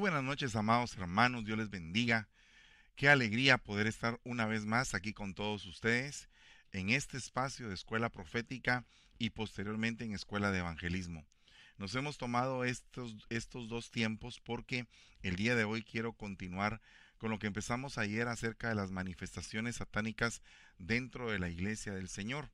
Buenas noches, amados hermanos, Dios les bendiga. Qué alegría poder estar una vez más aquí con todos ustedes en este espacio de escuela profética y posteriormente en escuela de evangelismo. Nos hemos tomado estos, estos dos tiempos porque el día de hoy quiero continuar con lo que empezamos ayer acerca de las manifestaciones satánicas dentro de la iglesia del Señor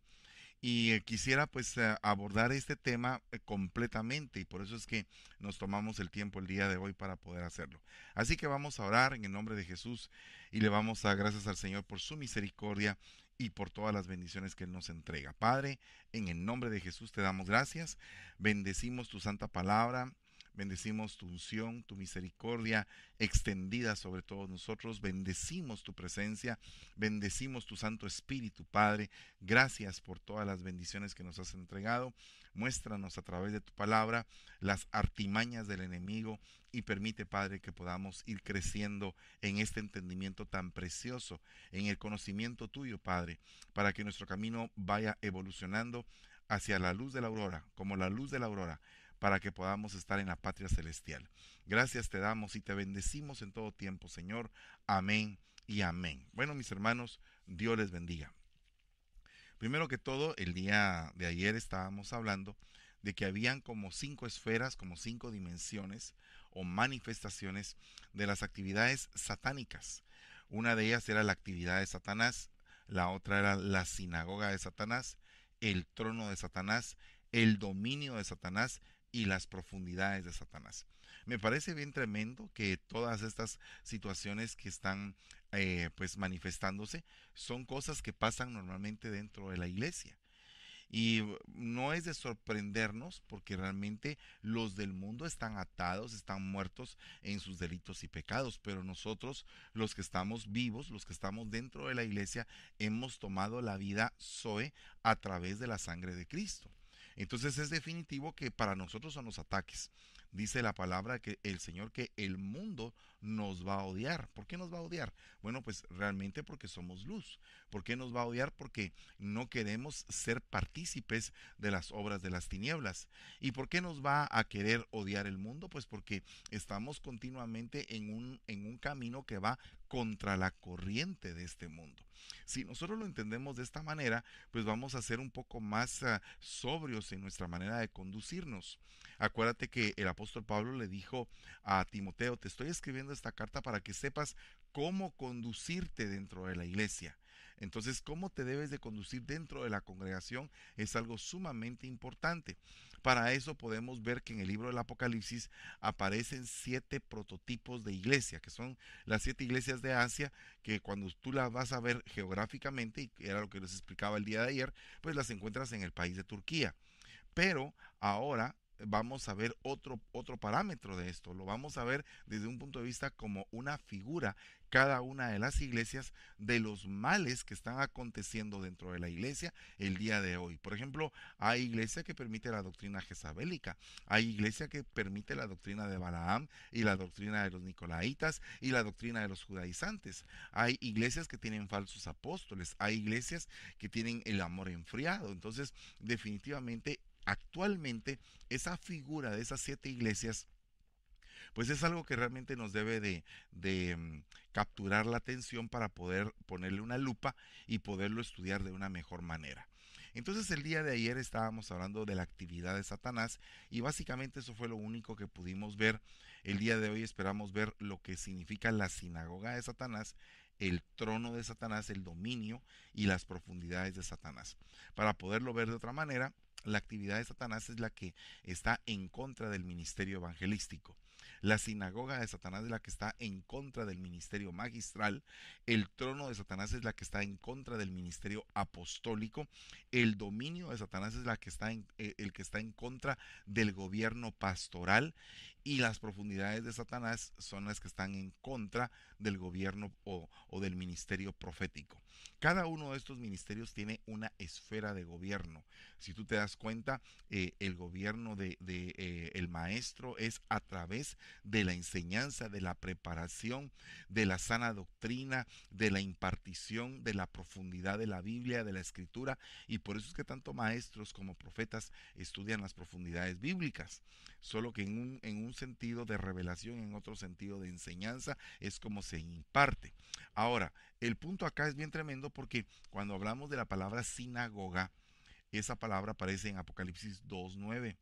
y eh, quisiera pues eh, abordar este tema eh, completamente y por eso es que nos tomamos el tiempo el día de hoy para poder hacerlo. Así que vamos a orar en el nombre de Jesús y le vamos a gracias al Señor por su misericordia y por todas las bendiciones que Él nos entrega. Padre, en el nombre de Jesús te damos gracias, bendecimos tu santa palabra, Bendecimos tu unción, tu misericordia extendida sobre todos nosotros. Bendecimos tu presencia. Bendecimos tu Santo Espíritu, Padre. Gracias por todas las bendiciones que nos has entregado. Muéstranos a través de tu palabra las artimañas del enemigo y permite, Padre, que podamos ir creciendo en este entendimiento tan precioso, en el conocimiento tuyo, Padre, para que nuestro camino vaya evolucionando hacia la luz de la aurora, como la luz de la aurora para que podamos estar en la patria celestial. Gracias te damos y te bendecimos en todo tiempo, Señor. Amén y amén. Bueno, mis hermanos, Dios les bendiga. Primero que todo, el día de ayer estábamos hablando de que habían como cinco esferas, como cinco dimensiones o manifestaciones de las actividades satánicas. Una de ellas era la actividad de Satanás, la otra era la sinagoga de Satanás, el trono de Satanás, el dominio de Satanás y las profundidades de Satanás. Me parece bien tremendo que todas estas situaciones que están eh, pues manifestándose son cosas que pasan normalmente dentro de la iglesia. Y no es de sorprendernos porque realmente los del mundo están atados, están muertos en sus delitos y pecados, pero nosotros, los que estamos vivos, los que estamos dentro de la iglesia, hemos tomado la vida Zoe a través de la sangre de Cristo. Entonces es definitivo que para nosotros son los ataques. Dice la palabra que el Señor que el mundo nos va a odiar. ¿Por qué nos va a odiar? Bueno, pues realmente porque somos luz. ¿Por qué nos va a odiar? Porque no queremos ser partícipes de las obras de las tinieblas. ¿Y por qué nos va a querer odiar el mundo? Pues porque estamos continuamente en un, en un camino que va contra la corriente de este mundo. Si nosotros lo entendemos de esta manera, pues vamos a ser un poco más ah, sobrios en nuestra manera de conducirnos. Acuérdate que el apóstol Pablo le dijo a Timoteo, te estoy escribiendo esta carta para que sepas cómo conducirte dentro de la iglesia. Entonces, cómo te debes de conducir dentro de la congregación es algo sumamente importante. Para eso podemos ver que en el libro del Apocalipsis aparecen siete prototipos de iglesia, que son las siete iglesias de Asia, que cuando tú las vas a ver geográficamente, y era lo que les explicaba el día de ayer, pues las encuentras en el país de Turquía. Pero ahora vamos a ver otro, otro parámetro de esto. Lo vamos a ver desde un punto de vista como una figura, cada una de las iglesias, de los males que están aconteciendo dentro de la iglesia el día de hoy. Por ejemplo, hay iglesia que permite la doctrina jezabélica, hay iglesia que permite la doctrina de Balaam y la doctrina de los nicolaitas y la doctrina de los judaizantes. Hay iglesias que tienen falsos apóstoles, hay iglesias que tienen el amor enfriado. Entonces, definitivamente actualmente esa figura de esas siete iglesias pues es algo que realmente nos debe de, mm, capturar la atención para poder ponerle una lupa y poderlo estudiar de una mejor manera. Entonces el día de ayer estábamos hablando de la actividad de Satanás y básicamente eso fue lo único que pudimos ver. El día de hoy esperamos ver lo que significa la sinagoga de Satanás, el trono de Satanás, el dominio y las profundidades de Satanás. Para poderlo ver de otra manera, la actividad de Satanás es la que está en contra del ministerio evangelístico. La sinagoga de Satanás es la que está en contra del ministerio magistral. El trono de Satanás es la que está en contra del ministerio apostólico. El dominio de Satanás es la que está en, eh, el que está en contra del gobierno pastoral y las profundidades de Satanás son las que están en contra del gobierno o, del ministerio profético. Cada uno de estos ministerios tiene una esfera de gobierno. Si tú te das cuenta, eh, el gobierno de, eh, maestro es a través de la enseñanza, de la preparación, de la sana doctrina, de la impartición, de la profundidad de la Biblia, de la escritura, y por eso es que tanto maestros como profetas estudian las profundidades bíblicas. Solo que en un sentido de revelación, en otro sentido de enseñanza, es como se imparte. Ahora, el punto acá es bien tremendo porque cuando hablamos de la palabra sinagoga, esa palabra aparece en Apocalipsis 2.9.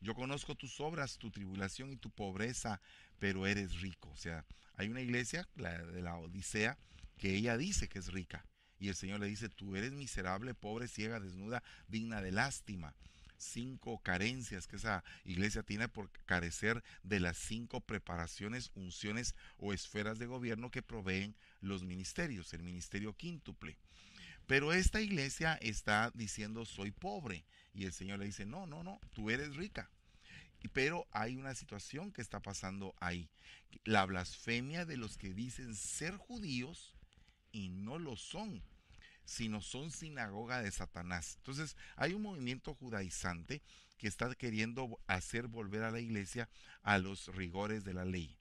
Yo conozco tus obras, tu tribulación y tu pobreza, pero eres rico. O sea, hay una iglesia, la de la Odisea, que ella dice que es rica. Y el Señor le dice, tú eres miserable, pobre, ciega, desnuda, digna de lástima. Cinco carencias que esa iglesia tiene por carecer de las cinco preparaciones, unciones o esferas de gobierno que proveen los ministerios, el ministerio quíntuple. Pero esta iglesia está diciendo soy pobre y el Señor le dice no, no, no, tú eres rica. Pero hay una situación que está pasando ahí. La blasfemia de los que dicen ser judíos y no lo son, sino son sinagoga de Satanás. Entonces hay un movimiento judaizante que está queriendo hacer volver a la iglesia a los rigores de la ley.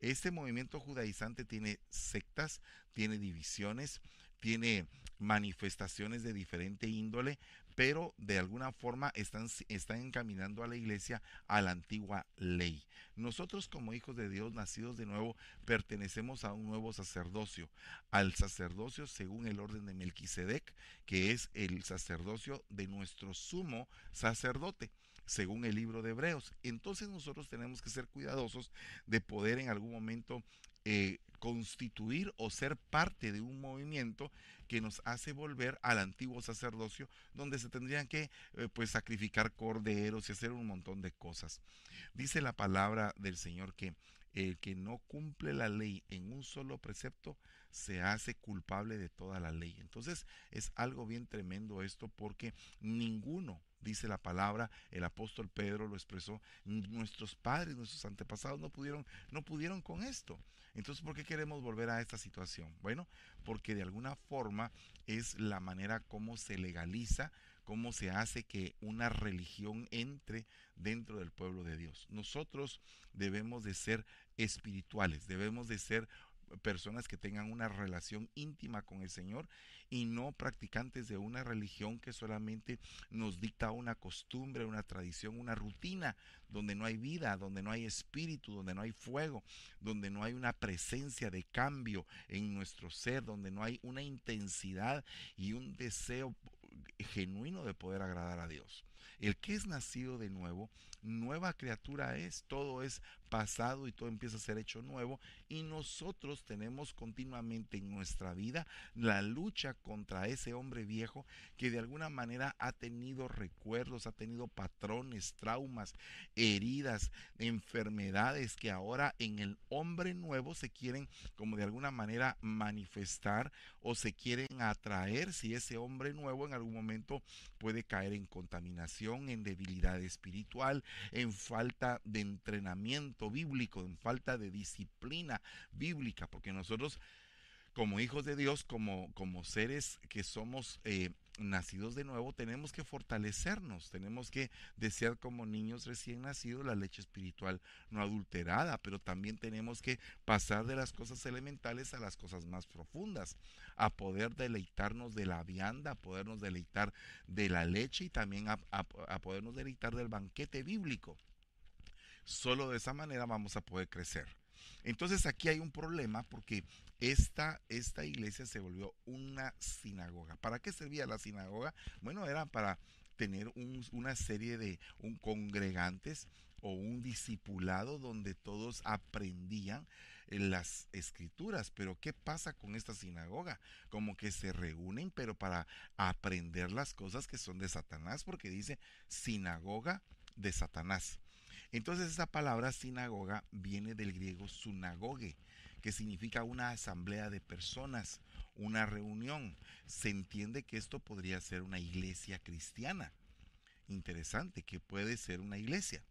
Este movimiento judaizante tiene sectas, tiene divisiones, tiene manifestaciones de diferente índole, pero de alguna forma están, están encaminando a la iglesia a la antigua ley. Nosotros como hijos de Dios nacidos de nuevo pertenecemos a un nuevo sacerdocio, al sacerdocio según el orden de Melquisedec, que es el sacerdocio de nuestro sumo sacerdote según el libro de Hebreos. Entonces nosotros tenemos que ser cuidadosos de poder en algún momento eh, constituir o ser parte de un movimiento que nos hace volver al antiguo sacerdocio donde se tendrían que eh, pues sacrificar corderos y hacer un montón de cosas. Dice la palabra del Señor que el que no cumple la ley en un solo precepto se hace culpable de toda la ley. Entonces es algo bien tremendo esto porque ninguno dice la palabra, el apóstol Pedro lo expresó, nuestros padres, nuestros antepasados no pudieron, no pudieron con esto. Entonces, ¿por qué queremos volver a esta situación? Bueno, porque de alguna forma es la manera como se legaliza, cómo se hace que una religión entre dentro del pueblo de Dios. Nosotros debemos de ser espirituales, debemos de ser personas que tengan una relación íntima con el Señor y no practicantes de una religión que solamente nos dicta una costumbre, una tradición, una rutina, donde no hay vida, donde no hay espíritu, donde no hay fuego, donde no hay una presencia de cambio en nuestro ser, donde no hay una intensidad y un deseo genuino de poder agradar a Dios. El que es nacido de nuevo, nueva criatura es, todo es pasado y todo empieza a ser hecho nuevo y nosotros tenemos continuamente en nuestra vida la lucha contra ese hombre viejo que de alguna manera ha tenido recuerdos, ha tenido patrones, traumas, heridas, enfermedades que ahora en el hombre nuevo se quieren como de alguna manera manifestar o se quieren atraer. Si ese hombre nuevo en algún momento puede caer en contaminación, en debilidad espiritual, en falta de entrenamiento bíblico, en falta de disciplina bíblica, porque nosotros como hijos de Dios, como, como seres que somos eh, nacidos de nuevo, tenemos que fortalecernos, tenemos que desear como niños recién nacidos la leche espiritual no adulterada, pero también tenemos que pasar de las cosas elementales a las cosas más profundas, a poder deleitarnos de la vianda, a podernos deleitar de la leche y también a, a podernos deleitar del banquete bíblico. Solo de esa manera vamos a poder crecer. Entonces aquí hay un problema porque esta, esta iglesia se volvió una sinagoga. ¿Para qué servía la sinagoga? Bueno, era para tener una serie de un congregantes o un discipulado donde todos aprendían las escrituras. Pero ¿qué pasa con esta sinagoga? Como que se reúnen, pero para aprender las cosas que son de Satanás, porque dice sinagoga de Satanás. Entonces esa palabra sinagoga viene del griego sunagoge, que significa una asamblea de personas, una reunión. Se entiende que esto podría ser una iglesia cristiana. Interesante, que puede ser una iglesia.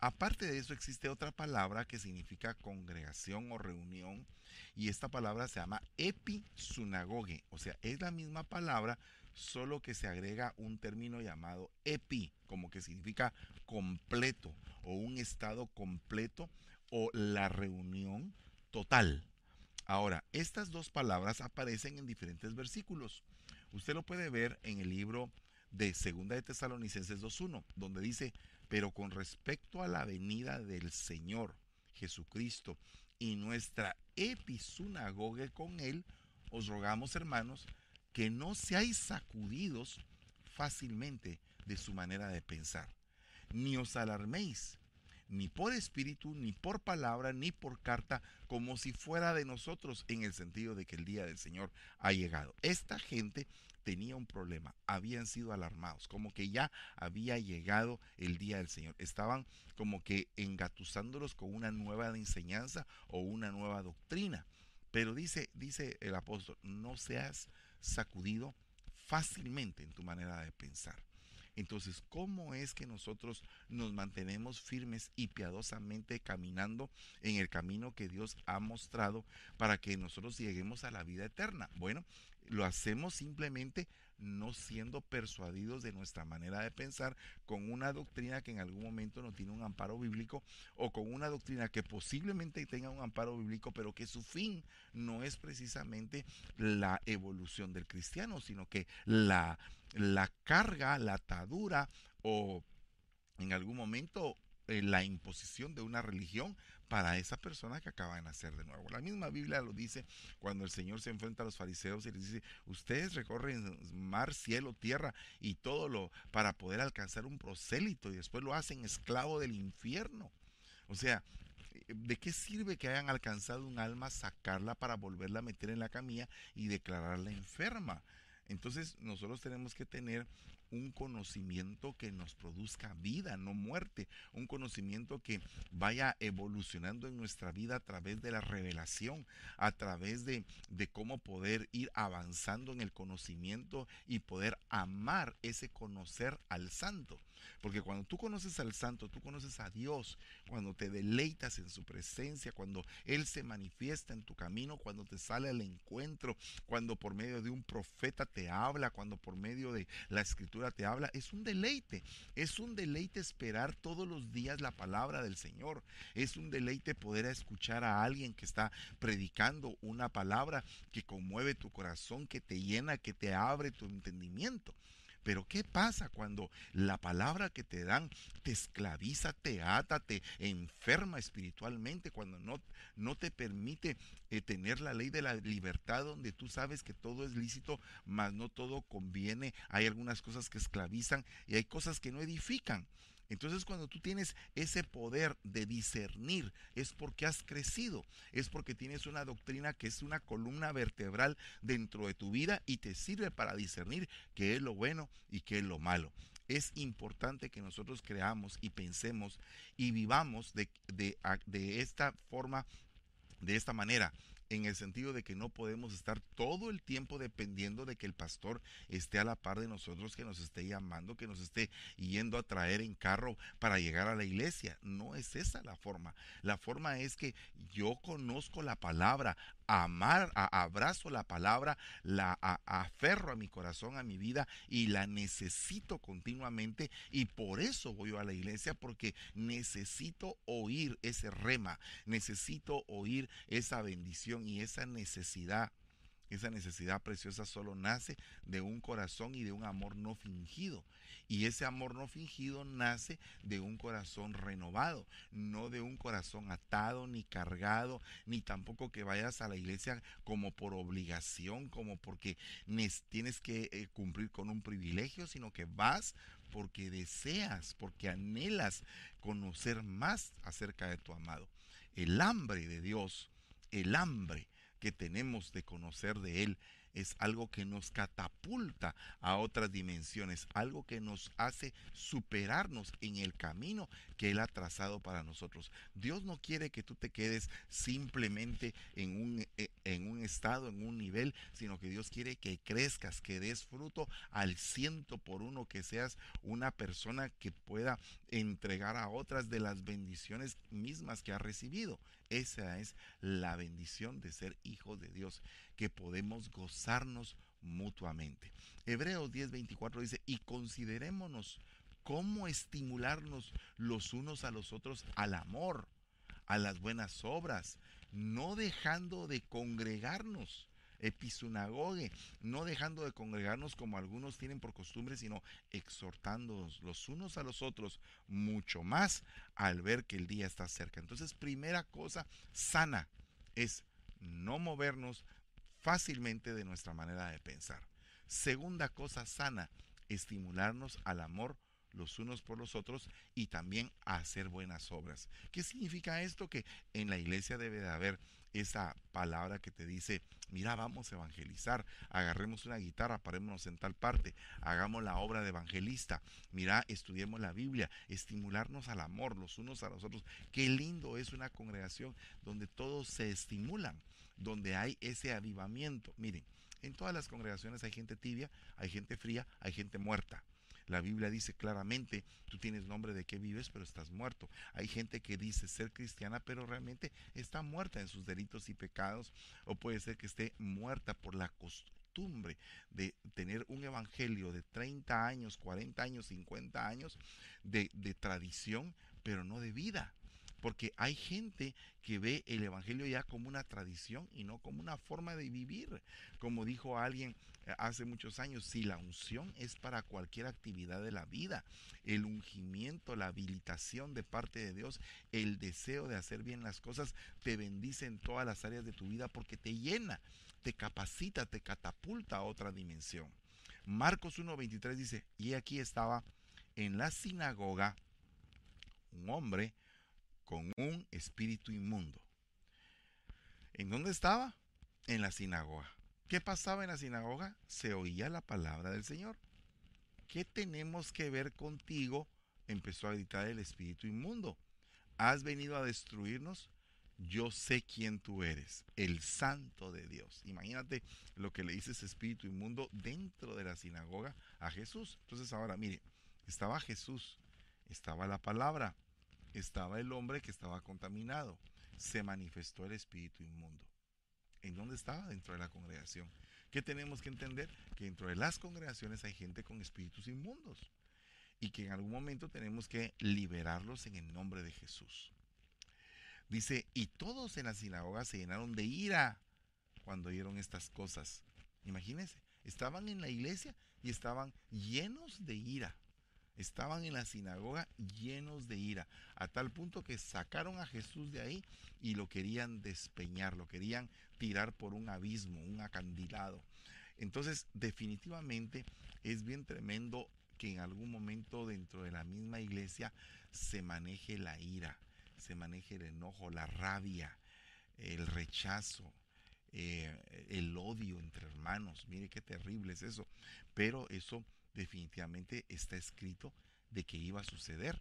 Aparte de eso existe otra palabra que significa congregación o reunión y esta palabra se llama episunagoge, o sea, es la misma palabra solo que se agrega un término llamado epi, como que significa completo o un estado completo o la reunión total. Ahora, estas dos palabras aparecen en diferentes versículos. Usted lo puede ver en el libro de Segunda de Tesalonicenses 2.1, donde dice, Pero con respecto a la venida del Señor Jesucristo y nuestra episunagoge con Él, os rogamos, hermanos, que no seáis sacudidos fácilmente de su manera de pensar, ni os alarméis, ni por espíritu, ni por palabra, ni por carta, como si fuera de nosotros, en el sentido de que el día del Señor ha llegado. Esta gente tenía un problema, habían sido alarmados, como que ya había llegado el día del Señor. Estaban como que engatusándolos con una nueva enseñanza o una nueva doctrina. Pero dice, dice el apóstol, no seas sacudido fácilmente en tu manera de pensar. Entonces, ¿cómo es que nosotros nos mantenemos firmes y piadosamente caminando en el camino que Dios ha mostrado para que nosotros lleguemos a la vida eterna? Bueno, lo hacemos simplemente no siendo persuadidos de nuestra manera de pensar con una doctrina que en algún momento no tiene un amparo bíblico o con una doctrina que posiblemente tenga un amparo bíblico, pero que su fin no es precisamente la evolución del cristiano, sino que la, la carga, la atadura o en algún momento eh, la imposición de una religión para esa persona que acaba de nacer de nuevo. La misma Biblia lo dice cuando el Señor se enfrenta a los fariseos y les dice, ustedes recorren mar, cielo, tierra y todo lo para poder alcanzar un prosélito y después lo hacen esclavo del infierno. O sea, ¿de qué sirve que hayan alcanzado un alma, sacarla para volverla a meter en la camilla y declararla enferma? Entonces nosotros tenemos que tener un conocimiento que nos produzca vida, no muerte, un conocimiento que vaya evolucionando en nuestra vida a través de la revelación, a través de, de cómo poder ir avanzando en el conocimiento y poder amar ese conocer al santo. Porque cuando tú conoces al santo, tú conoces a Dios, cuando te deleitas en su presencia, cuando Él se manifiesta en tu camino, cuando te sale al encuentro, cuando por medio de un profeta te habla, cuando por medio de la escritura te habla, es un deleite. Es un deleite esperar todos los días la palabra del Señor. Es un deleite poder escuchar a alguien que está predicando una palabra que conmueve tu corazón, que te llena, que te abre tu entendimiento. Pero ¿qué pasa cuando la palabra que te dan te esclaviza, te ata, te enferma espiritualmente, cuando no, no te permite eh, tener la ley de la libertad donde tú sabes que todo es lícito, mas no todo conviene? Hay algunas cosas que esclavizan y hay cosas que no edifican. Entonces cuando tú tienes ese poder de discernir es porque has crecido, es porque tienes una doctrina que es una columna vertebral dentro de tu vida y te sirve para discernir qué es lo bueno y qué es lo malo. Es importante que nosotros creamos y pensemos y vivamos de, de esta forma, de esta manera en el sentido de que no podemos estar todo el tiempo dependiendo de que el pastor esté a la par de nosotros, que nos esté llamando, que nos esté yendo a traer en carro para llegar a la iglesia. No es esa la forma. La forma es que yo conozco la palabra, amar, abrazo la palabra, la aferro a mi corazón, a mi vida y la necesito continuamente y por eso voy a la iglesia porque necesito oír ese rema, necesito oír esa bendición y esa necesidad esa necesidad preciosa solo nace de un corazón y de un amor no fingido. Y ese amor no fingido nace de un corazón renovado, no de un corazón atado ni cargado, ni tampoco que vayas a la iglesia como por obligación, como porque tienes que eh, cumplir con un privilegio, sino que vas porque deseas, porque anhelas conocer más acerca de tu amado. El hambre de Dios, el hambre que tenemos de conocer de Él es algo que nos catapulta a otras dimensiones, algo que nos hace superarnos en el camino que Él ha trazado para nosotros. Dios no quiere que tú te quedes simplemente en un, eh, en un estado, en un nivel, sino que Dios quiere que crezcas, que des fruto al ciento por uno, que seas una persona que pueda entregar a otras de las bendiciones mismas que ha recibido. Esa es la bendición de ser hijos de Dios, que podemos gozarnos mutuamente. Hebreos 10:24 dice, y considerémonos cómo estimularnos los unos a los otros al amor, a las buenas obras, no dejando de congregarnos. episunagoge, no dejando de congregarnos como algunos tienen por costumbre, sino exhortándonos los unos a los otros mucho más al ver que el día está cerca. Entonces, primera cosa sana es no movernos fácilmente de nuestra manera de pensar. Segunda cosa sana, estimularnos al amor los unos por los otros y también hacer buenas obras. ¿Qué significa esto? Que en la iglesia debe de haber esa palabra que te dice, mira, vamos a evangelizar, agarremos una guitarra, parémonos en tal parte, hagamos la obra de evangelista, mira, estudiemos la Biblia, estimularnos al amor los unos a los otros. Qué lindo es una congregación donde todos se estimulan, donde hay ese avivamiento. Miren, en todas las congregaciones hay gente tibia, hay gente fría, hay gente muerta. La Biblia dice claramente, tú tienes nombre de que vives, pero estás muerto. Hay gente que dice ser cristiana, pero realmente está muerta en sus delitos y pecados, o puede ser que esté muerta por la costumbre de tener un evangelio de 30 años, 40 años, 50 años de, de tradición, pero no de vida. Porque hay gente que ve el Evangelio ya como una tradición y no como una forma de vivir. Como dijo alguien eh, hace muchos años, si la unción es para cualquier actividad de la vida, el ungimiento, la habilitación de parte de Dios, el deseo de hacer bien las cosas, te bendice en todas las áreas de tu vida porque te llena, te capacita, te catapulta a otra dimensión. Marcos 1.23 dice, y aquí estaba en la sinagoga un hombre, con un espíritu inmundo. ¿En dónde estaba? En la sinagoga. ¿Qué pasaba en la sinagoga? Se oía la palabra del Señor. ¿Qué tenemos que ver contigo? Empezó a gritar el espíritu inmundo. ¿Has venido a destruirnos? Yo sé quién tú eres, el santo de Dios. Imagínate lo que le dice ese espíritu inmundo dentro de la sinagoga a Jesús. Entonces ahora, mire, estaba Jesús, estaba la palabra, estaba el hombre que estaba contaminado. Se manifestó el espíritu inmundo. ¿En dónde estaba? Dentro de la congregación. ¿Qué tenemos que entender? Que dentro de las congregaciones hay gente con espíritus inmundos. Y que en algún momento tenemos que liberarlos en el nombre de Jesús. Dice, y todos en la sinagoga se llenaron de ira cuando oyeron estas cosas. Imagínense, estaban en la iglesia y estaban llenos de ira estaban en la sinagoga llenos de ira, a tal punto que sacaron a Jesús de ahí y lo querían despeñar, lo querían tirar por un abismo, un acandilado. Entonces, definitivamente es bien tremendo que en algún momento dentro de la misma iglesia se maneje la ira, se maneje el enojo, la rabia, el rechazo, eh, el odio entre hermanos. Mire qué terrible es eso. Pero eso definitivamente está escrito de que iba a suceder.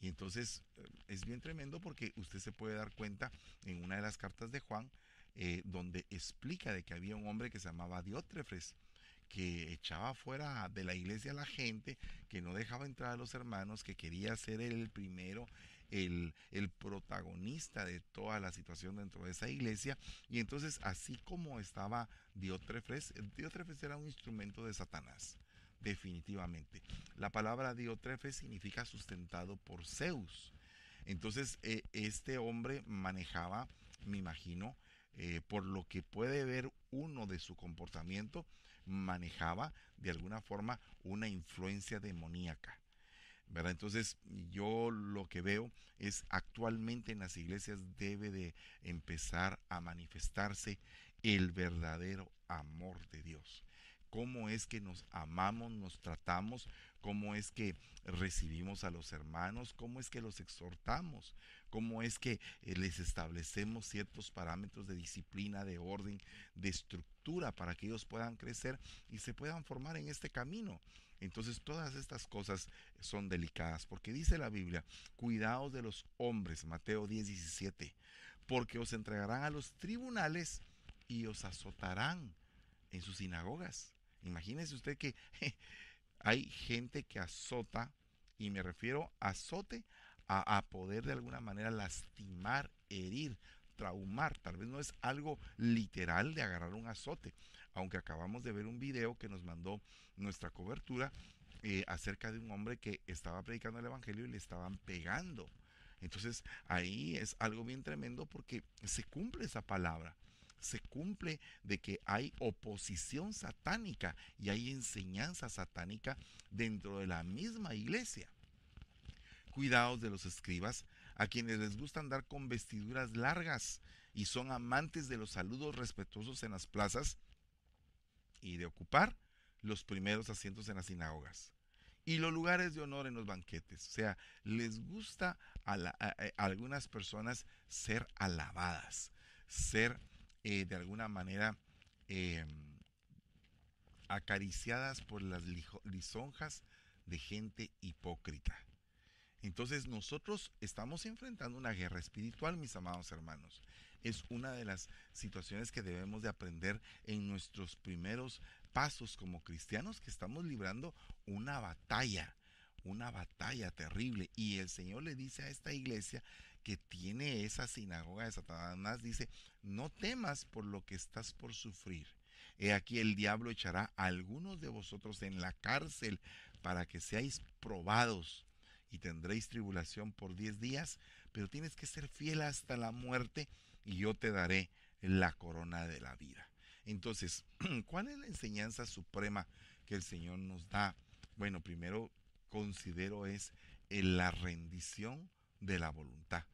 Y entonces es bien tremendo porque usted se puede dar cuenta en una de las cartas de Juan, eh, donde explica de que había un hombre que se llamaba Diótrefes, que echaba fuera de la iglesia a la gente, que no dejaba entrar a los hermanos, que quería ser el primero, el, el, protagonista de toda la situación dentro de esa iglesia. Y entonces, así como estaba Diótrefes, Diótrefes era un instrumento de Satanás definitivamente. La palabra diotrefe significa sustentado por Zeus. Entonces, eh, este hombre manejaba, me imagino, eh, por lo que puede ver uno de su comportamiento, manejaba de alguna forma una influencia demoníaca. ¿verdad? Entonces, yo lo que veo es actualmente en las iglesias debe de empezar a manifestarse el verdadero amor de Dios cómo es que nos amamos, nos tratamos, cómo es que recibimos a los hermanos, cómo es que los exhortamos, cómo es que eh, les establecemos ciertos parámetros de disciplina, de orden, de estructura para que ellos puedan crecer y se puedan formar en este camino. Entonces todas estas cosas son delicadas, porque dice la Biblia, cuidaos de los hombres, Mateo 10, 17, porque os entregarán a los tribunales y os azotarán en sus sinagogas Imagínese usted que hay gente que azota, y me refiero a azote, a, poder de alguna manera lastimar, herir, traumar. Tal vez no es algo literal de agarrar un azote, aunque acabamos de ver un video que nos mandó nuestra cobertura eh, acerca de un hombre que estaba predicando el Evangelio y le estaban pegando. Entonces ahí es algo bien tremendo porque se cumple esa palabra se cumple de que hay oposición satánica y hay enseñanza satánica dentro de la misma iglesia. Cuidados de los escribas, a quienes les gusta andar con vestiduras largas y son amantes de los saludos respetuosos en las plazas y de ocupar los primeros asientos en las sinagogas y los lugares de honor en los banquetes. O sea, les gusta a, algunas personas ser alabadas, ser eh, de alguna manera em, acariciadas por las lisonjas de gente hipócrita. Entonces nosotros estamos enfrentando una guerra espiritual, mis amados hermanos. Es una de las situaciones que debemos de aprender en nuestros primeros pasos como cristianos, que estamos librando una batalla, una batalla terrible. Y el Señor le dice a esta iglesia que tiene esa sinagoga de Satanás, dice, no temas por lo que estás por sufrir. He aquí el diablo echará a algunos de vosotros en la cárcel para que seáis probados y tendréis tribulación por diez días, pero tienes que ser fiel hasta la muerte y yo te daré la corona de la vida. Entonces, ¿cuál es la enseñanza suprema que el Señor nos da? Bueno, primero considero es la rendición de la voluntad.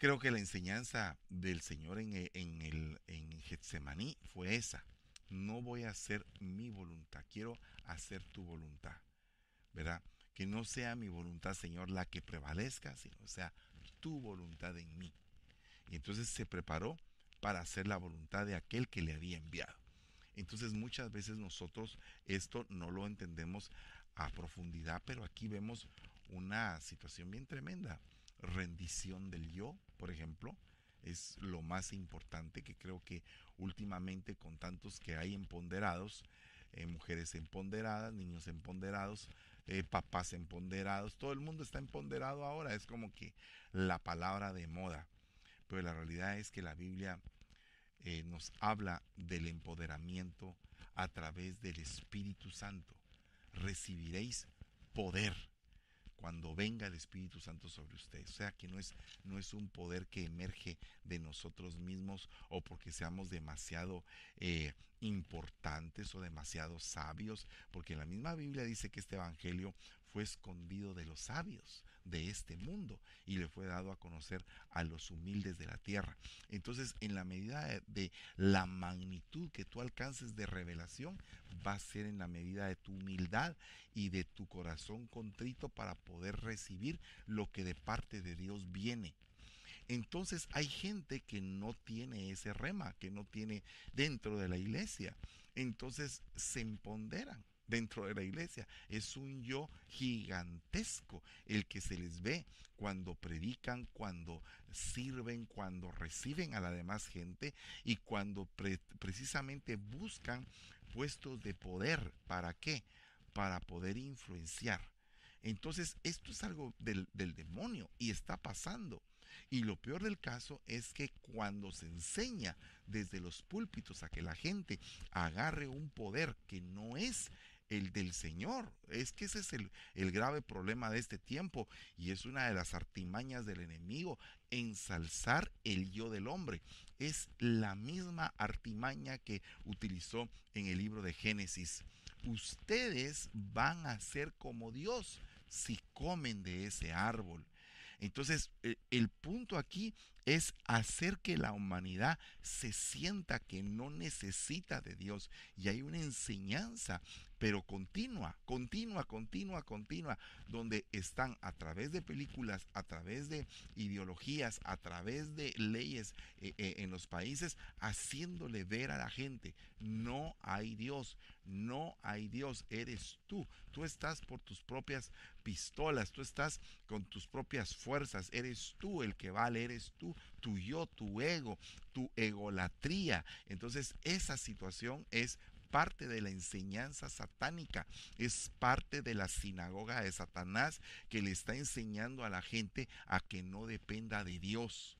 Creo que la enseñanza del Señor en, en, el, en Getsemaní fue esa. No voy a hacer mi voluntad, quiero hacer tu voluntad. ¿Verdad? que no sea mi voluntad, Señor, la que prevalezca, sino sea tu voluntad en mí. Y entonces se preparó para hacer la voluntad de aquel que le había enviado. Entonces muchas veces nosotros esto no lo entendemos a profundidad, pero aquí vemos una situación bien tremenda. Rendición del yo, por ejemplo, es lo más importante que creo que últimamente con tantos que hay empoderados, eh, mujeres empoderadas, niños empoderados, eh, papás empoderados, todo el mundo está empoderado ahora, es como que la palabra de moda. Pero la realidad es que la Biblia eh, nos habla del empoderamiento a través del Espíritu Santo. Recibiréis poder cuando venga el Espíritu Santo sobre ustedes. O sea que no es, no es un poder que emerge de nosotros mismos o porque seamos demasiado eh, importantes o demasiado sabios, porque la misma Biblia dice que este Evangelio fue escondido de los sabios de este mundo y le fue dado a conocer a los humildes de la tierra. Entonces, en la medida de, la magnitud que tú alcances de revelación, va a ser en la medida de tu humildad y de tu corazón contrito para poder recibir lo que de parte de Dios viene. Entonces hay gente que no tiene ese rema, que no tiene dentro de la iglesia. Entonces se empoderan dentro de la iglesia. Es un yo gigantesco el que se les ve cuando predican, cuando sirven, cuando reciben a la demás gente y cuando precisamente buscan puestos de poder. ¿Para qué? Para poder influenciar. Entonces, esto es algo del, del demonio y está pasando. Y lo peor del caso es que cuando se enseña desde los púlpitos a que la gente agarre un poder que no es el del Señor. Es que ese es el, grave problema de este tiempo y es una de las artimañas del enemigo, ensalzar el yo del hombre. Es la misma artimaña que utilizó en el libro de Génesis. Ustedes van a ser como Dios si comen de ese árbol. Entonces, e, el punto aquí es hacer que la humanidad se sienta que no necesita de Dios. Y hay una enseñanza pero continua, continua, continua, continua, donde están a través de películas, a través de ideologías, a través de leyes eh, eh, en los países, haciéndole ver a la gente, no hay Dios, no hay Dios, eres tú, tú estás por tus propias pistolas, tú estás con tus propias fuerzas, eres tú el que vale, eres tú, tu yo, tu ego, tu egolatría. Entonces esa situación es parte de la enseñanza satánica, es parte de la sinagoga de Satanás que le está enseñando a la gente a que no dependa de Dios,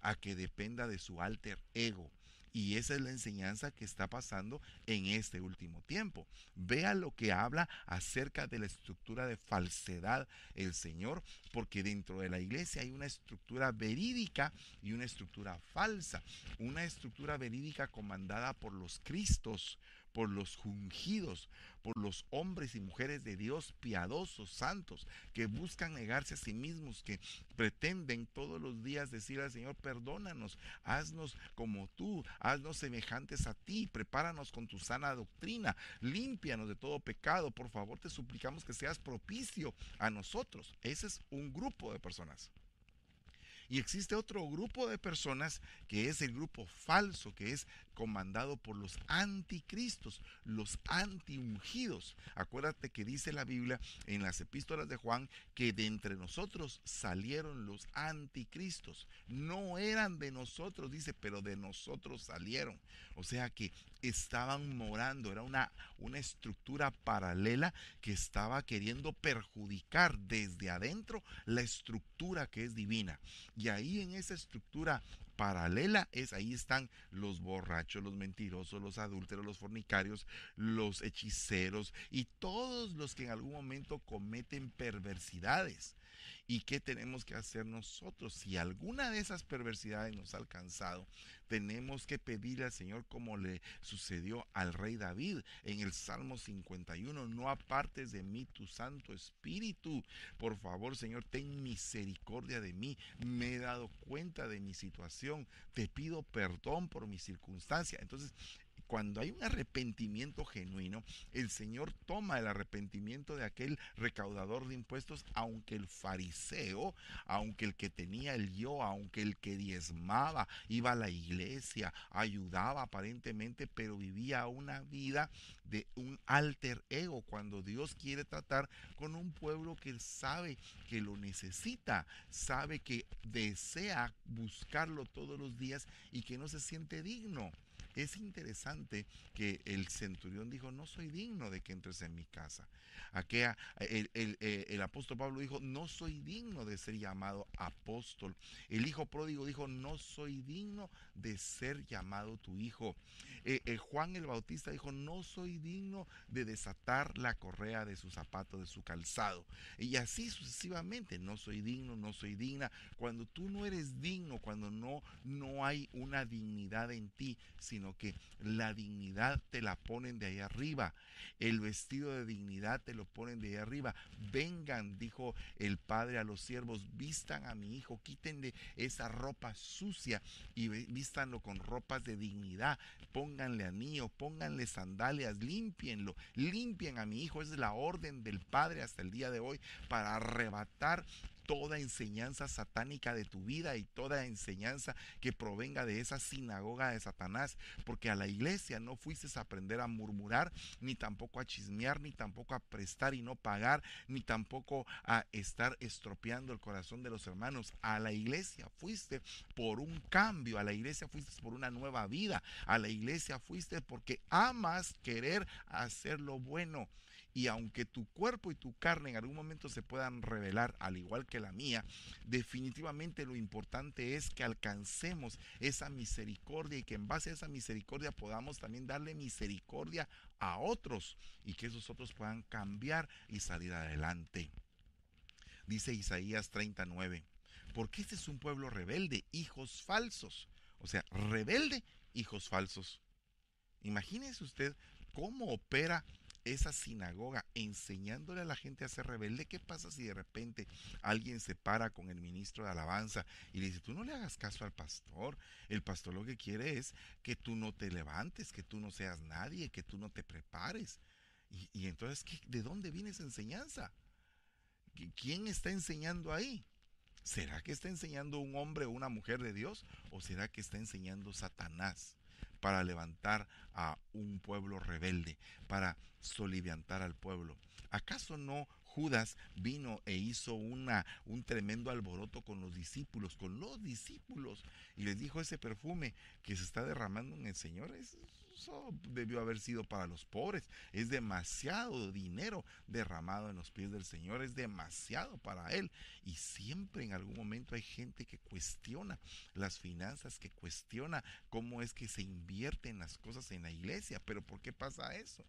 a que dependa de su alter ego. Y esa es la enseñanza que está pasando en este último tiempo. Vea lo que habla acerca de la estructura de falsedad el Señor, porque dentro de la iglesia hay una estructura verídica y una estructura falsa. Una estructura verídica comandada por los Cristos, por los ungidos, por los hombres y mujeres de Dios piadosos, santos, que buscan negarse a sí mismos, que pretenden todos los días decir al Señor, perdónanos, haznos como tú, haznos semejantes a ti, prepáranos con tu sana doctrina, límpianos de todo pecado, por favor te suplicamos que seas propicio a nosotros. Ese es un grupo de personas. Y existe otro grupo de personas que es el grupo falso, que es comandado por los anticristos, los antiungidos. Acuérdate que dice la Biblia en las epístolas de Juan que de entre nosotros salieron los anticristos. No eran de nosotros, dice, pero de nosotros salieron. O sea que estaban morando, era una, una estructura paralela que estaba queriendo perjudicar desde adentro la estructura que es divina. Y ahí en esa estructura paralela es ahí están los borrachos, los mentirosos, los adúlteros, los fornicarios, los hechiceros y todos los que en algún momento cometen perversidades. ¿Y qué tenemos que hacer nosotros? Si alguna de esas perversidades nos ha alcanzado, tenemos que pedirle al Señor como le sucedió al rey David en el Salmo 51, no apartes de mí tu Santo Espíritu. Por favor, Señor, ten misericordia de mí. Me he dado cuenta de mi situación. Te pido perdón por mi circunstancia. Entonces, cuando hay un arrepentimiento genuino, el Señor toma el arrepentimiento de aquel recaudador de impuestos, aunque el fariseo, aunque el que tenía el yo, aunque el que diezmaba, iba a la iglesia, ayudaba aparentemente, pero vivía una vida de un alter ego cuando Dios quiere tratar con un pueblo que sabe que lo necesita, sabe que desea buscarlo todos los días y que no se siente digno. Es interesante que el centurión dijo, no soy digno de que entres en mi casa. Aquella, el, eh, el, apóstol Pablo dijo, no soy digno de ser llamado apóstol. El hijo pródigo dijo, no soy digno de ser llamado tu hijo. Eh, eh, Juan el Bautista dijo, no soy digno de desatar la correa de su zapato, de su calzado. Y así sucesivamente, no soy digno, no soy digna. Cuando tú no eres digno, cuando no, no hay una dignidad en ti, sino que la dignidad te la ponen de ahí arriba. El vestido de dignidad te lo ponen de ahí arriba. Vengan, dijo el padre a los siervos, vistan a mi hijo, quítenle esa ropa sucia y vístanlo con ropas de dignidad. Pónganle anillo, pónganle sandalias, limpienlo, limpien a mi hijo. Esa es la orden del padre hasta el día de hoy para arrebatar toda enseñanza satánica de tu vida y toda enseñanza que provenga de esa sinagoga de Satanás, porque a la iglesia no fuiste a aprender a murmurar, ni tampoco a chismear, ni tampoco a prestar y no pagar, ni tampoco a estar estropeando el corazón de los hermanos. A la iglesia fuiste por un cambio, a la iglesia fuiste por una nueva vida, a la iglesia fuiste porque amas querer hacer lo bueno. Y aunque tu cuerpo y tu carne en algún momento se puedan revelar, al igual que la mía, definitivamente lo importante es que alcancemos esa misericordia y que en base a esa misericordia podamos también darle misericordia a otros y que esos otros puedan cambiar y salir adelante. Dice Isaías 39, porque este es un pueblo rebelde, hijos falsos. O sea, rebelde, hijos falsos. Imagínese usted cómo opera esa sinagoga enseñándole a la gente a ser rebelde, ¿qué pasa si de repente alguien se para con el ministro de alabanza y le dice, tú no le hagas caso al pastor? El pastor lo que quiere es que tú no te levantes, que tú no seas nadie, que tú no te prepares. Y, entonces, ¿de dónde viene esa enseñanza? ¿Quién está enseñando ahí? ¿Será que está enseñando un hombre o una mujer de Dios? ¿O será que está enseñando Satanás? Para levantar a un pueblo rebelde, para soliviantar al pueblo. ¿Acaso no Judas vino e hizo una, un tremendo alboroto con los discípulos, con los discípulos, y les dijo ese perfume que se está derramando en el Señor, eso debió haber sido para los pobres, es demasiado dinero derramado en los pies del Señor, es demasiado para Él, y siempre en algún momento hay gente que cuestiona las finanzas, que cuestiona cómo es que se invierten las cosas en la iglesia, pero ¿por qué pasa eso?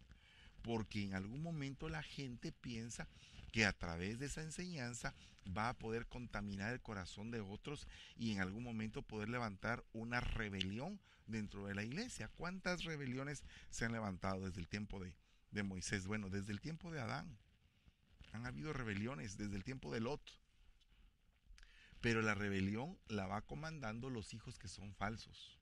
Porque en algún momento la gente piensa que a través de esa enseñanza va a poder contaminar el corazón de otros y en algún momento poder levantar una rebelión dentro de la iglesia. ¿Cuántas rebeliones se han levantado desde el tiempo de, de Moisés? Bueno, desde el tiempo de Adán. Han habido rebeliones desde el tiempo de Lot. Pero la rebelión la va comandando los hijos que son falsos.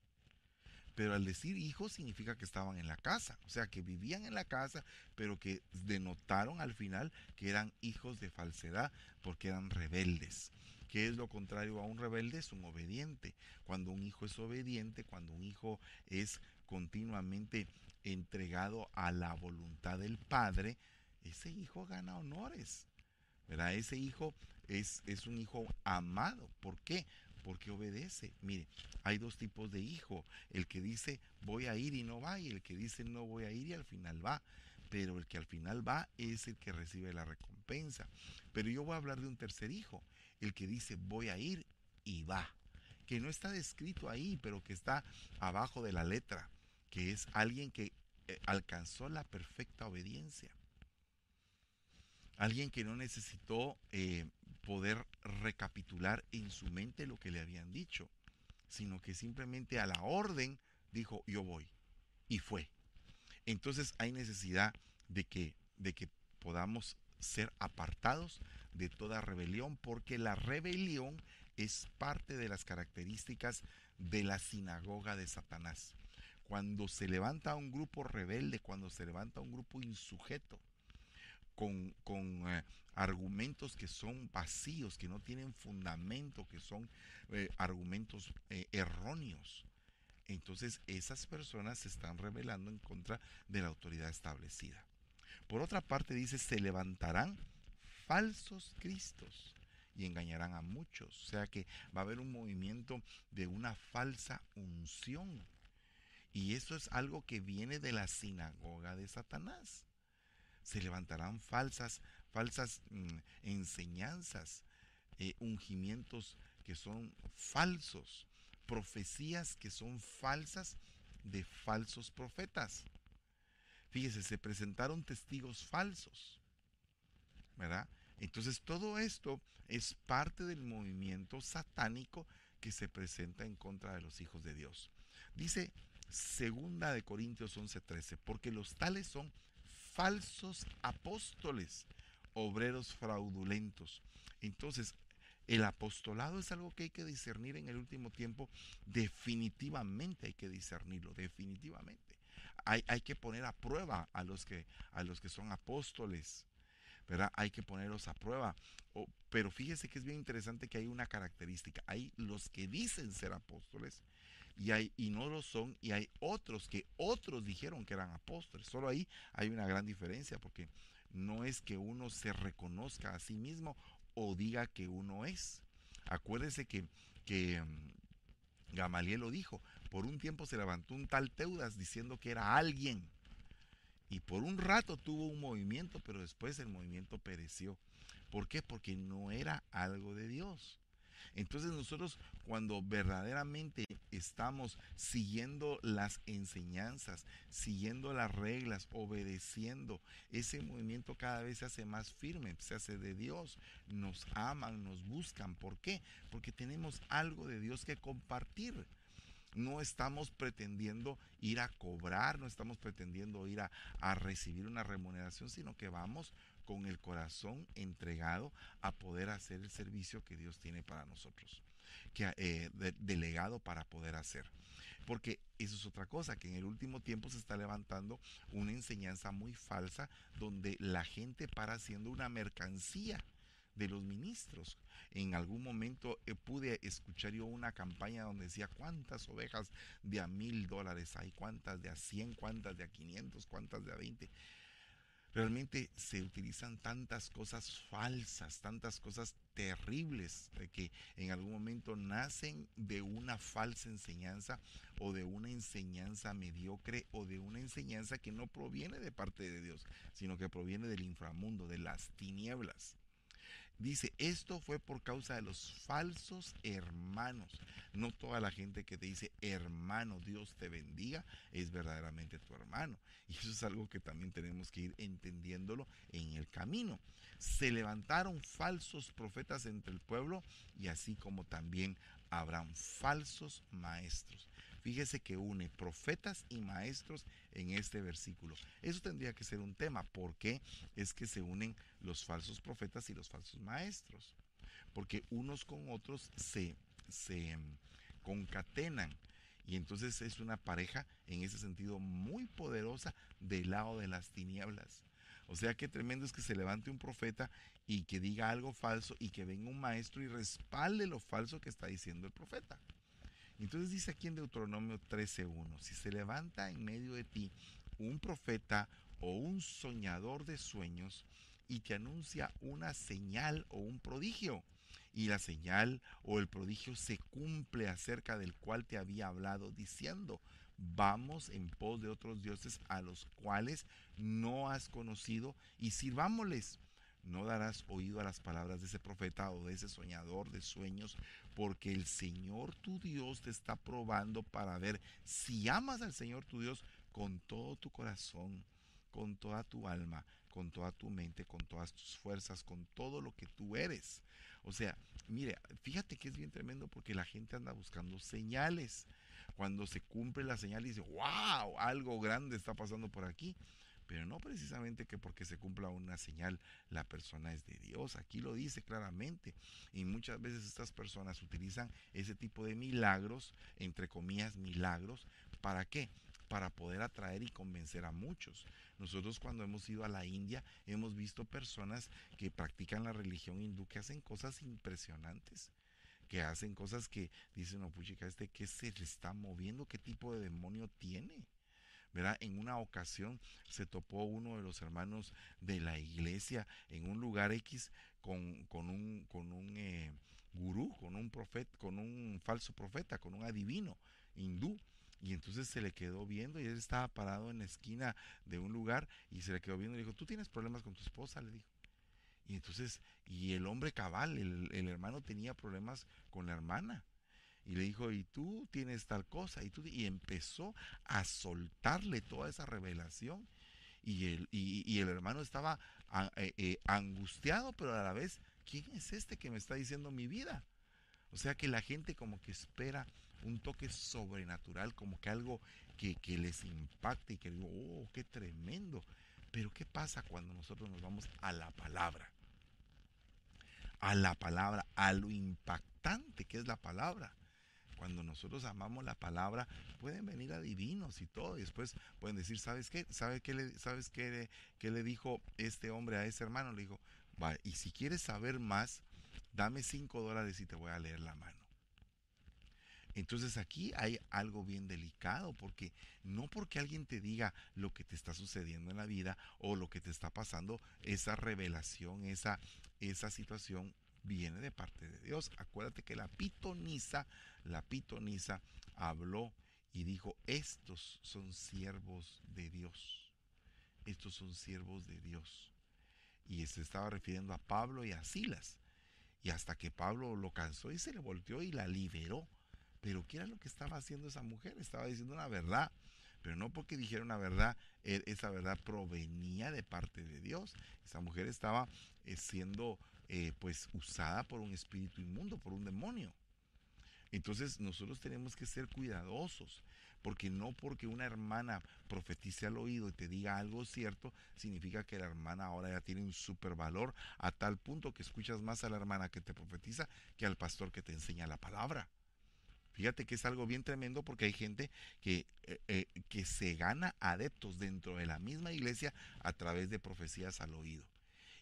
Pero al decir hijos significa que estaban en la casa, o sea, que vivían en la casa, pero que denotaron al final que eran hijos de falsedad porque eran rebeldes. ¿Qué es lo contrario a un rebelde? Es un obediente. Cuando un hijo es obediente, cuando un hijo es continuamente entregado a la voluntad del padre, ese hijo gana honores. ¿verdad? Ese hijo es, es un hijo amado. ¿Por qué? Porque obedece. Mire, hay dos tipos de hijo, el que dice voy a ir y no va y el que dice no voy a ir y al final va. Pero el que al final va es el que recibe la recompensa. Pero yo voy a hablar de un tercer hijo, el que dice voy a ir y va. Que no está descrito ahí, pero que está abajo de la letra, que es alguien que eh, alcanzó la perfecta obediencia. Alguien que no necesitó eh, poder recapitular en su mente lo que le habían dicho, sino que simplemente a la orden dijo yo voy y fue. Entonces hay necesidad de que, de que podamos ser apartados de toda rebelión, porque la rebelión es parte de las características de la sinagoga de Satanás. Cuando se levanta un grupo rebelde, cuando se levanta un grupo insujeto, con, eh, argumentos que son vacíos, que no tienen fundamento, que son eh, argumentos eh, erróneos. Entonces esas personas se están rebelando en contra de la autoridad establecida. Por otra parte dice, se levantarán falsos cristos y engañarán a muchos. O sea que va a haber un movimiento de una falsa unción. Y eso es algo que viene de la sinagoga de Satanás se levantarán falsas, falsas mm, enseñanzas, eh, ungimientos que son falsos, profecías que son falsas de falsos profetas. Fíjese, se presentaron testigos falsos, ¿verdad? Entonces todo esto es parte del movimiento satánico que se presenta en contra de los hijos de Dios. Dice segunda de Corintios 11:13, porque los tales son falsos apóstoles, obreros fraudulentos. Entonces, el apostolado es algo que hay que discernir en el último tiempo. Definitivamente hay que discernirlo, definitivamente. Hay, hay que poner a prueba a los que, a los que son apóstoles. ¿verdad? Hay que ponerlos a prueba. pero fíjese que es bien interesante que hay una característica. Hay los que dicen ser apóstoles y, hay, y no lo son, y hay otros que otros dijeron que eran apóstoles. Solo ahí hay una gran diferencia, porque no es que uno se reconozca a sí mismo o diga que uno es. Acuérdese que, que mm, Gamaliel lo dijo, por un tiempo se levantó un tal Teudas diciendo que era alguien. Y por un rato tuvo un movimiento, pero después el movimiento pereció. ¿Por qué? Porque no era algo de Dios. Entonces nosotros cuando verdaderamente estamos siguiendo las enseñanzas, siguiendo las reglas, obedeciendo, ese movimiento cada vez se hace más firme, se hace de Dios, nos aman, nos buscan. ¿Por qué? Porque tenemos algo de Dios que compartir no estamos pretendiendo ir a cobrar, no estamos pretendiendo ir a, a, recibir una remuneración, sino que vamos con el corazón entregado a poder hacer el servicio que Dios tiene para nosotros, que eh, delegado para poder hacer. Porque eso es otra cosa, que en el último tiempo se está levantando una enseñanza muy falsa donde la gente para siendo una mercancía de los ministros. En algún momento eh, pude escuchar yo una campaña donde decía cuántas ovejas de a mil dólares hay, cuántas de a cien, cuántas de a quinientos, cuántas de a veinte. Realmente se utilizan tantas cosas falsas, tantas cosas terribles que en algún momento nacen de una falsa enseñanza o de una enseñanza mediocre o de una enseñanza que no proviene de parte de Dios, sino que proviene del inframundo, de las tinieblas. Dice, esto fue por causa de los falsos hermanos. No toda la gente que te dice, hermano, Dios te bendiga, es verdaderamente tu hermano. Y eso es algo que también tenemos que ir entendiéndolo en el camino. Se levantaron falsos profetas entre el pueblo y así como también habrán falsos maestros. Fíjese que une profetas y maestros en este versículo. Eso tendría que ser un tema. ¿Por qué es que se unen los falsos profetas y los falsos maestros? Porque unos con otros se, se mm, concatenan. Y entonces es una pareja en ese sentido muy poderosa del lado de las tinieblas. O sea, qué tremendo es que se levante un profeta y que diga algo falso y que venga un maestro y respalde lo falso que está diciendo el profeta. Entonces dice aquí en Deuteronomio 13.1, si se levanta en medio de ti un profeta o un soñador de sueños y te anuncia una señal o un prodigio, y la señal o el prodigio se cumple acerca del cual te había hablado diciendo, vamos en pos de otros dioses a los cuales no has conocido y sirvámosles no darás oído a las palabras de ese profeta o de ese soñador de sueños, porque el Señor tu Dios te está probando para ver si amas al Señor tu Dios con todo tu corazón, con toda tu alma, con toda tu mente, con todas tus fuerzas, con todo lo que tú eres. O sea, mire, fíjate que es bien tremendo porque la gente anda buscando señales. Cuando se cumple la señal y dice, wow, algo grande está pasando por aquí pero no precisamente que porque se cumpla una señal la persona es de Dios. Aquí lo dice claramente. Y muchas veces estas personas utilizan ese tipo de milagros, entre comillas milagros, ¿para qué? Para poder atraer y convencer a muchos. Nosotros cuando hemos ido a la India hemos visto personas que practican la religión hindú que hacen cosas impresionantes que hacen cosas que dicen, no, puchica, este que se le está moviendo, qué tipo de demonio tiene. En una ocasión se topó uno de los hermanos de la iglesia en un lugar X con, un, con un eh, gurú, con un profeta, con un falso profeta, con un adivino hindú. Y entonces se le quedó viendo y él estaba parado en la esquina de un lugar y se le quedó viendo y le dijo, ¿tú tienes problemas con tu esposa? Le dijo. Y entonces, y el hombre cabal, el hermano tenía problemas con la hermana y le dijo, y tú tienes tal cosa, y, tú, y empezó a soltarle toda esa revelación. Y el, y, el hermano estaba eh, eh, angustiado, pero a la vez, ¿quién es este que me está diciendo mi vida? O sea que la gente como que espera un toque sobrenatural, como que algo que, que les impacte y que digo, oh, qué tremendo. Pero ¿qué pasa cuando nosotros nos vamos a la palabra? A la palabra, a lo impactante que es la palabra cuando nosotros amamos la palabra, pueden venir adivinos y todo. Y después pueden decir, ¿sabes qué? ¿Sabes qué le, sabes qué, qué le dijo este hombre a ese hermano? Le dijo, va, y si quieres saber más, dame cinco dólares y te voy a leer la mano. Entonces aquí hay algo bien delicado, porque no porque alguien te diga lo que te está sucediendo en la vida o lo que te está pasando, esa revelación, esa, esa situación viene de parte de Dios. Acuérdate que la pitonisa, la pitonisa habló y dijo, estos son siervos de Dios. Estos son siervos de Dios. Y se estaba refiriendo a Pablo y a Silas. Y hasta que Pablo lo cansó y se le volteó y la liberó. Pero ¿qué era lo que estaba haciendo esa mujer? Estaba diciendo una verdad. Pero no porque dijera una verdad, e, esa verdad provenía de parte de Dios. Esa mujer estaba eh, siendo eh, pues usada por un espíritu inmundo, por un demonio. Entonces nosotros tenemos que ser cuidadosos, porque no porque una hermana profetice al oído y te diga algo cierto, significa que la hermana ahora ya tiene un super valor a tal punto que escuchas más a la hermana que te profetiza que al pastor que te enseña la palabra. Fíjate que es algo bien tremendo porque hay gente que, eh, eh, que se gana adeptos dentro de la misma iglesia a través de profecías al oído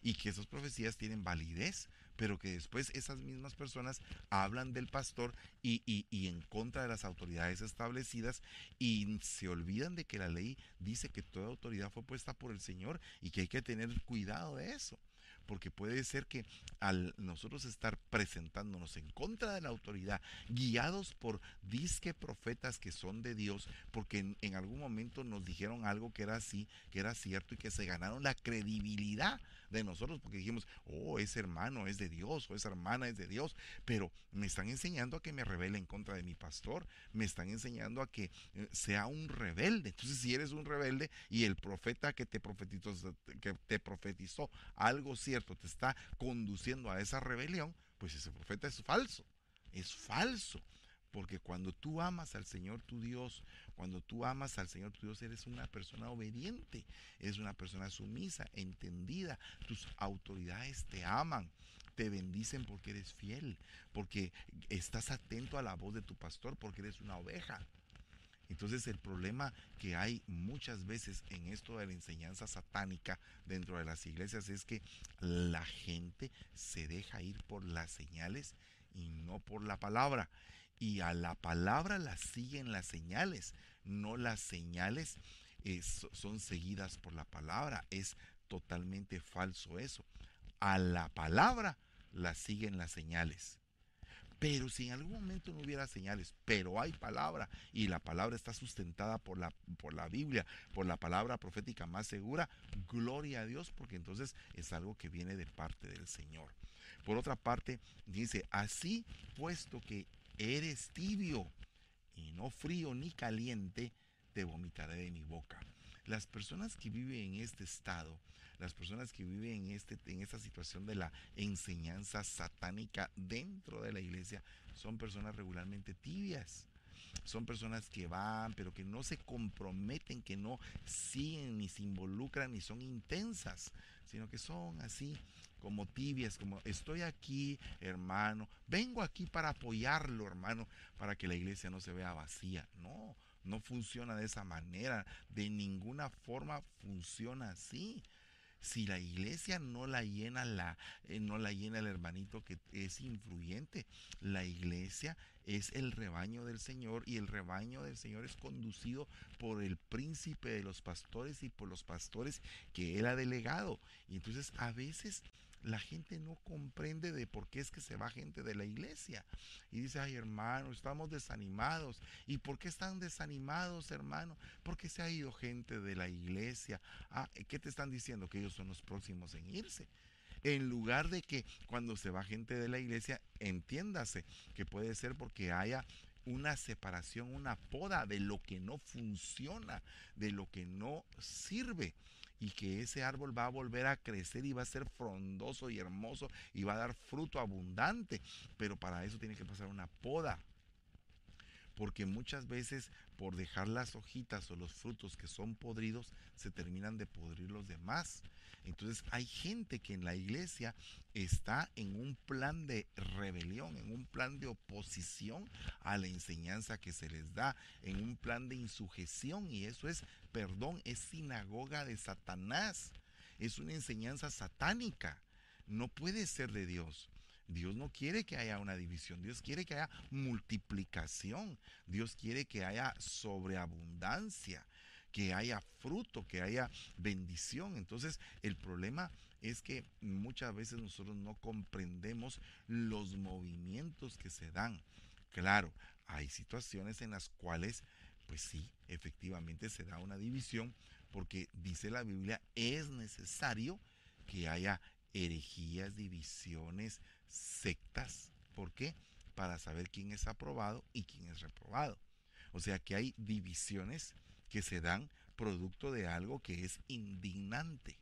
y que esas profecías tienen validez pero que después esas mismas personas hablan del pastor y, y, en contra de las autoridades establecidas y se olvidan de que la ley dice que toda autoridad fue puesta por el Señor y que hay que tener cuidado de eso porque puede ser que al nosotros estar presentándonos en contra de la autoridad, guiados por disque profetas que son de Dios, porque en, algún momento nos dijeron algo que era así, que era cierto y que se ganaron la credibilidad de nosotros, porque dijimos, oh, ese hermano es de Dios o esa hermana es de Dios, pero me están enseñando a que me rebele en contra de mi pastor, me están enseñando a que eh, sea un rebelde. Entonces, si eres un rebelde y el profeta que te profetizó, que te profetizó algo cierto te está conduciendo a esa rebelión, pues ese profeta es falso. Es falso. Porque cuando tú amas al Señor tu Dios, cuando tú amas al Señor tu Dios, eres una persona obediente, eres una persona sumisa, entendida. Tus autoridades te aman, te bendicen porque eres fiel, porque estás atento a la voz de tu pastor, porque eres una oveja. Entonces el problema que hay muchas veces en esto de la enseñanza satánica dentro de las iglesias es que la gente se deja ir por las señales y no por la palabra. Y a la palabra la siguen las señales, no las señales eh, son seguidas por la palabra. Es totalmente falso eso. A la palabra la siguen las señales. Pero si en algún momento no hubiera señales, pero hay palabra y la palabra está sustentada por la, por la Biblia, por la palabra profética más segura, gloria a Dios, porque entonces es algo que viene de parte del Señor. Por otra parte, dice, así puesto que eres tibio y no frío ni caliente, te vomitaré de mi boca. Las personas que viven en este estado las personas que viven en, este, en esta situación de la enseñanza satánica dentro de la iglesia son personas regularmente tibias. Son personas que van, pero que no se comprometen, que no siguen, ni se involucran, ni son intensas, sino que son así como tibias, como estoy aquí, hermano, vengo aquí para apoyarlo, hermano, para que la iglesia no se vea vacía. No, no funciona de esa manera, de ninguna forma funciona así si la iglesia no la llena la eh, no la llena el hermanito que es influyente la iglesia es el rebaño del Señor y el rebaño del Señor es conducido por el príncipe de los pastores y por los pastores que él ha delegado. Y entonces a veces la gente no comprende de por qué es que se va gente de la iglesia. Y dice, ay hermano, estamos desanimados. ¿Y por qué están desanimados, hermano? Porque se ha ido gente de la iglesia. Ah, ¿qué te están diciendo? Que ellos son los próximos en irse. En lugar de que cuando se va gente de la iglesia, entiéndase que puede ser porque haya una separación, una poda de lo que no funciona, de lo que no sirve y que ese árbol va a volver a crecer y va a ser frondoso y hermoso y va a dar fruto abundante. Pero para eso tiene que pasar una poda. Porque muchas veces por dejar las hojitas o los frutos que son podridos, se terminan de podrir los demás. Entonces hay gente que en la iglesia está en un plan de rebelión, en un plan de oposición a la enseñanza que se les da, en un plan de insujeción y eso es, perdón, es sinagoga de Satanás, es una enseñanza satánica, no puede ser de Dios. Dios no quiere que haya una división, Dios quiere que haya multiplicación, Dios quiere que haya sobreabundancia que haya fruto, que haya bendición. Entonces el problema es que muchas veces nosotros no comprendemos los movimientos que se dan. Claro, hay situaciones en las cuales, pues sí, efectivamente se da una división, porque dice la Biblia, es necesario que haya herejías, divisiones, sectas. ¿Por qué? Para saber quién es aprobado y quién es reprobado. O sea que hay divisiones que se dan producto de algo que es indignante.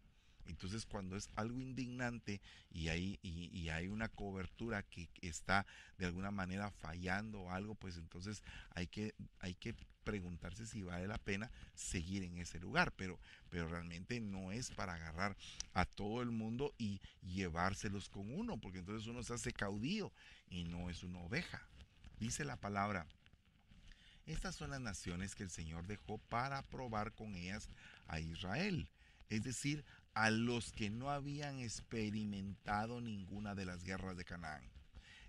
Entonces, cuando es algo indignante y hay, y, hay una cobertura que está de alguna manera fallando o algo, pues entonces hay que, hay que preguntarse si vale la pena seguir en ese lugar. Pero, pero realmente no es para agarrar a todo el mundo y llevárselos con uno, porque entonces uno se hace caudillo y no es una oveja. Dice la palabra estas son las naciones que el Señor dejó para probar con ellas a Israel, es decir, a los que no habían experimentado ninguna de las guerras de Canaán.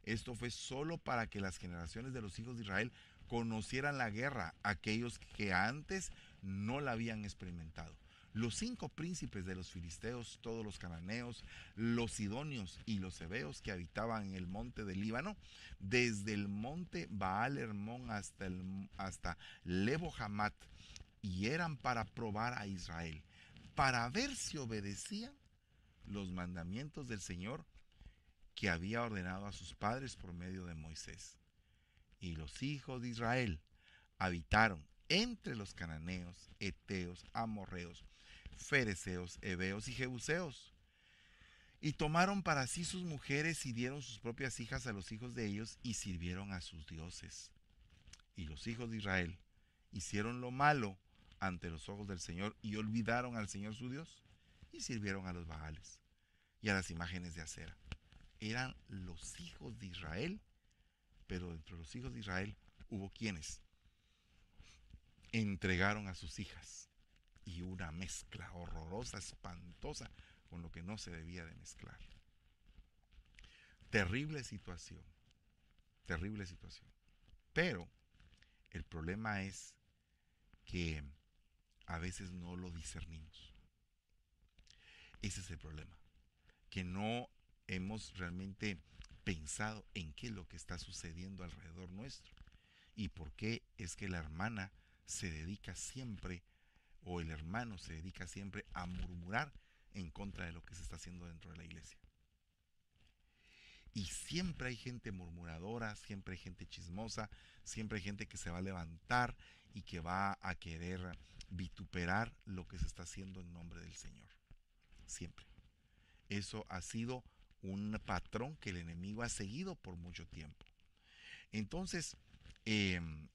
Esto fue solo para que las generaciones de los hijos de Israel conocieran la guerra, aquellos que antes no la habían experimentado. Los cinco príncipes de los filisteos, todos los cananeos, los sidonios y los hebeos que habitaban en el monte del Líbano, desde el monte Baal Hermón hasta, el, hasta Lebo Hamat, y eran para probar a Israel, para ver si obedecían los mandamientos del Señor que había ordenado a sus padres por medio de Moisés. Y los hijos de Israel habitaron entre los cananeos, eteos, amorreos, fereceos, heveos y jebuseos. Y tomaron para sí sus mujeres y dieron sus propias hijas a los hijos de ellos y sirvieron a sus dioses. Y los hijos de Israel hicieron lo malo ante los ojos del Señor y olvidaron al Señor su Dios y sirvieron a los Baales y a las imágenes de acera. Eran los hijos de Israel, pero entre los hijos de Israel hubo quienes entregaron a sus hijas y una mezcla horrorosa, espantosa, con lo que no se debía de mezclar. Terrible situación, terrible situación. Pero el problema es que a veces no lo discernimos. Ese es el problema, que no hemos realmente pensado en qué es lo que está sucediendo alrededor nuestro y por qué es que la hermana se dedica siempre o el hermano se dedica siempre a murmurar en contra de lo que se está haciendo dentro de la iglesia. Y siempre hay gente murmuradora, siempre hay gente chismosa, siempre hay gente que se va a levantar y que va a querer vituperar lo que se está haciendo en nombre del Señor. Siempre. Eso ha sido un patrón que el enemigo ha seguido por mucho tiempo. Entonces, em,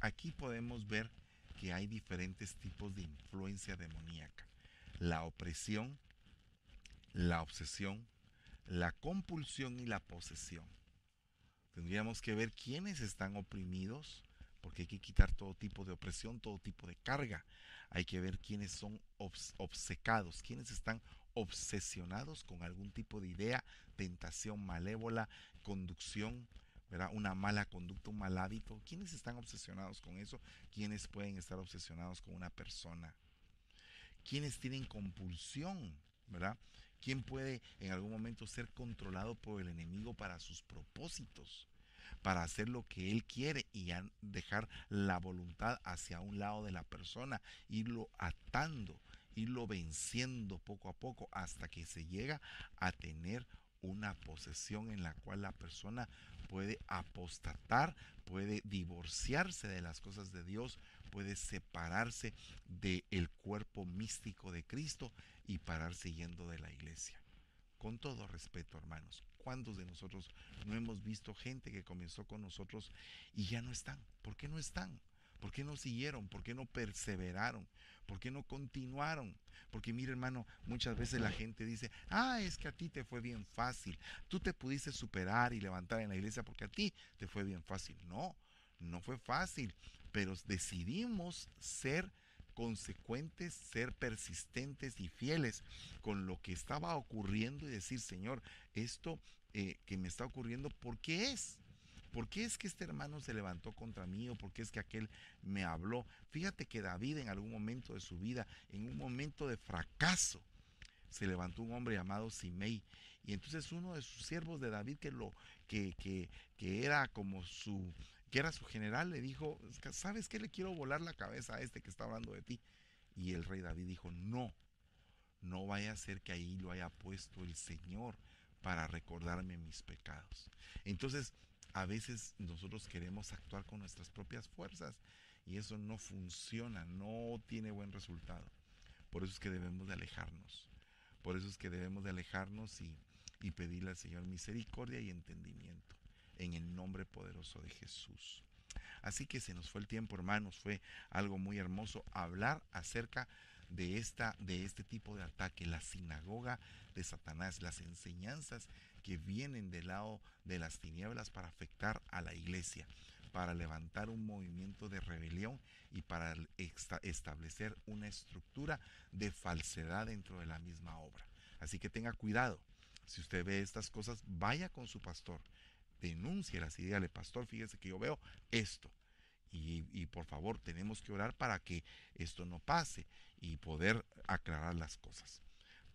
aquí podemos ver que hay diferentes tipos de influencia demoníaca. La opresión, la obsesión, la compulsión y la posesión. Tendríamos que ver quiénes están oprimidos, porque hay que quitar todo tipo de opresión, todo tipo de carga. Hay que ver quiénes son obcecados, quiénes están obsesionados con algún tipo de idea, tentación malévola, conducción, una mala conducta, un mal hábito. ¿Quiénes están obsesionados con eso? ¿Quiénes pueden estar obsesionados con una persona? ¿Quiénes tienen compulsión? ¿Verdad? ¿Quién puede en algún momento ser controlado por el enemigo para sus propósitos? Para hacer lo que él quiere y dejar la voluntad hacia un lado de la persona, irlo atando, irlo venciendo poco a poco hasta que se llega a tener una posesión en la cual la persona puede apostatar, puede divorciarse de las cosas de Dios, puede separarse del cuerpo místico de Cristo y parar siguiendo de la iglesia. Con todo respeto, hermanos, ¿cuántos de nosotros no hemos visto gente que comenzó con nosotros y ya no están? ¿Por qué no están? ¿Por qué no siguieron? ¿Por qué no perseveraron? ¿Por qué no continuaron? Porque mire hermano, muchas veces la gente dice, ah, es que a ti te fue bien fácil. Tú te pudiste superar y levantar en la iglesia porque a ti te fue bien fácil. No, no fue fácil, pero decidimos ser consecuentes, ser persistentes y fieles con lo que estaba ocurriendo y decir, Señor, esto eh, que me está ocurriendo, ¿por qué es? ¿Por qué es que este hermano se levantó contra mí o por qué es que aquel me habló? Fíjate que David en algún momento de su vida, en un momento de fracaso, se levantó un hombre llamado Simei. Y entonces uno de sus siervos de David, que, lo, que, que, que era como su, que era su general, le dijo, ¿sabes qué? Le quiero volar la cabeza a este que está hablando de ti. Y el rey David dijo, no, no vaya a ser que ahí lo haya puesto el Señor para recordarme mis pecados. Entonces, a veces nosotros queremos actuar con nuestras propias fuerzas y eso no funciona, no tiene buen resultado. Por eso es que debemos de alejarnos. Por eso es que debemos de alejarnos y, y pedirle al Señor misericordia y entendimiento en el nombre poderoso de Jesús. Así que se nos fue el tiempo, hermanos, fue algo muy hermoso hablar acerca de esta de este tipo de ataque, la sinagoga de Satanás, las enseñanzas que vienen del lado de las tinieblas para afectar a la iglesia, para levantar un movimiento de rebelión y para establecer una estructura de falsedad dentro de la misma obra. Así que tenga cuidado. Si usted ve estas cosas, vaya con su pastor, denúncielas y dígale, pastor, fíjese que yo veo esto. Y, y, por favor, tenemos que orar para que esto no pase y poder aclarar las cosas.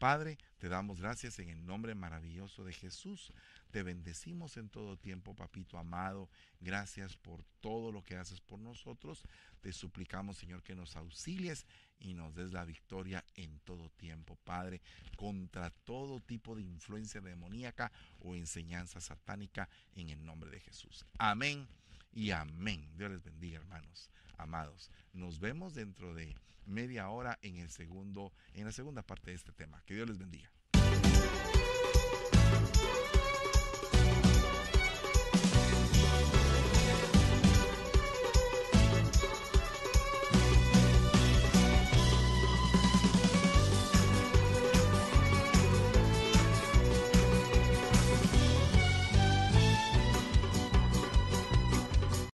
Padre, te damos gracias en el nombre maravilloso de Jesús. Te bendecimos en todo tiempo, papito amado. Gracias por todo lo que haces por nosotros. Te suplicamos, Señor, que nos auxilies y nos des la victoria en todo tiempo, Padre, contra todo tipo de influencia demoníaca o enseñanza satánica en el nombre de Jesús. Amén y amén. Dios les bendiga, hermanos, amados. Nos vemos dentro de media hora en el segundo, en la segunda parte de este tema. Que Dios les bendiga.